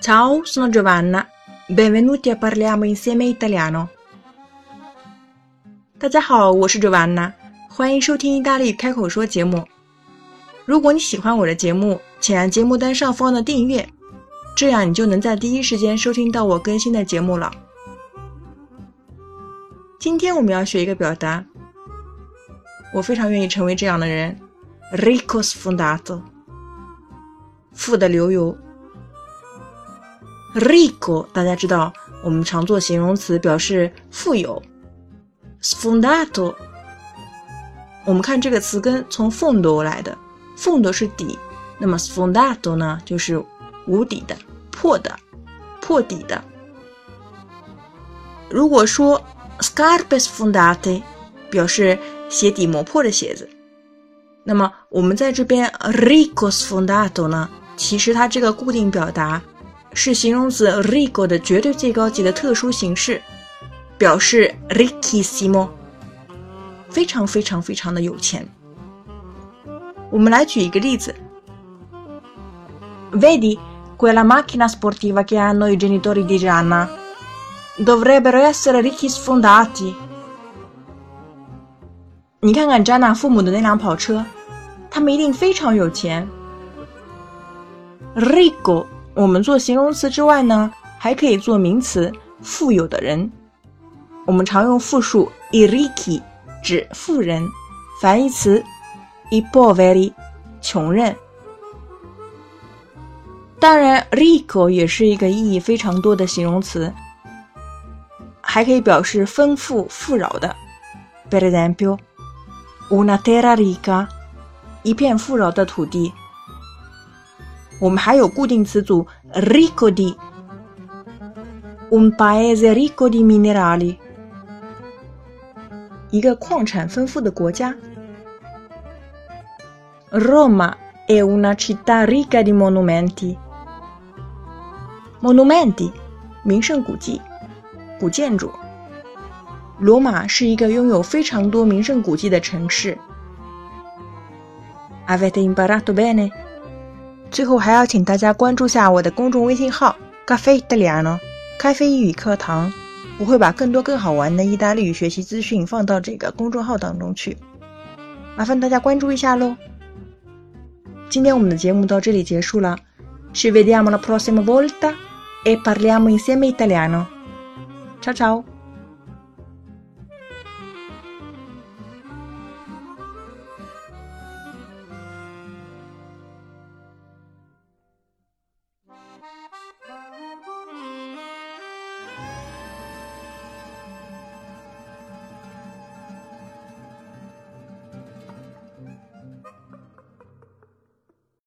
Ciao, sono Giovanna. Benvenuti a parliamo insieme italiano. 大家好，我是 Giovanna，欢迎收听意大利开口说节目。如果你喜欢我的节目，请按节目单上方的订阅，这样你就能在第一时间收听到我更新的节目了。今天我们要学一个表达，我非常愿意成为这样的人，rico sfondato，富的流油。ricco，大家知道，我们常做形容词表示富有。sfondato，我们看这个词根从 fondo 来的，fondo 是底，那么 sfondato 呢就是无底的、破的、破底的。如果说 scarpe sfondate，表示鞋底磨破的鞋子，那么我们在这边 ricco sfondato 呢，其实它这个固定表达。是形容词 rico 的绝对最高级的特殊形式，表示 ricchissimo，非常非常非常的有钱。我们来举一个例子，Vedi quella macchina sportiva che hanno i genitori di Gianna? Dovrebbero essere ricchi sfondati。你看看 Gianna 父母的那辆跑车，他们一定非常有钱。Rico，。我们做形容词之外呢，还可以做名词，富有的人。我们常用复数 i r i c i 指富人，反义词 i poveri 穷人。当然，ricco 也是一个意义非常多的形容词，还可以表示丰富富饶的。Per esempio，una terra ricca，一片富饶的土地。我们还有固定词组 ricco di，un paese ricco di minerali，一个矿产丰富的国家。Roma è una città ricca di monumenti。 monumenti，名胜古迹、古建筑。罗马是一个拥有非常多名胜古迹的城市。Avete imparato bene？最后还要请大家关注下我的公众微信号“咖啡意大利诺”咖啡英语课堂，我会把更多更好玩的意大利语学习资讯放到这个公众号当中去，麻烦大家关注一下喽。今天我们的节目到这里结束了，ci vediamo la prossima volta e parliamo insieme italiano。ciao ciao。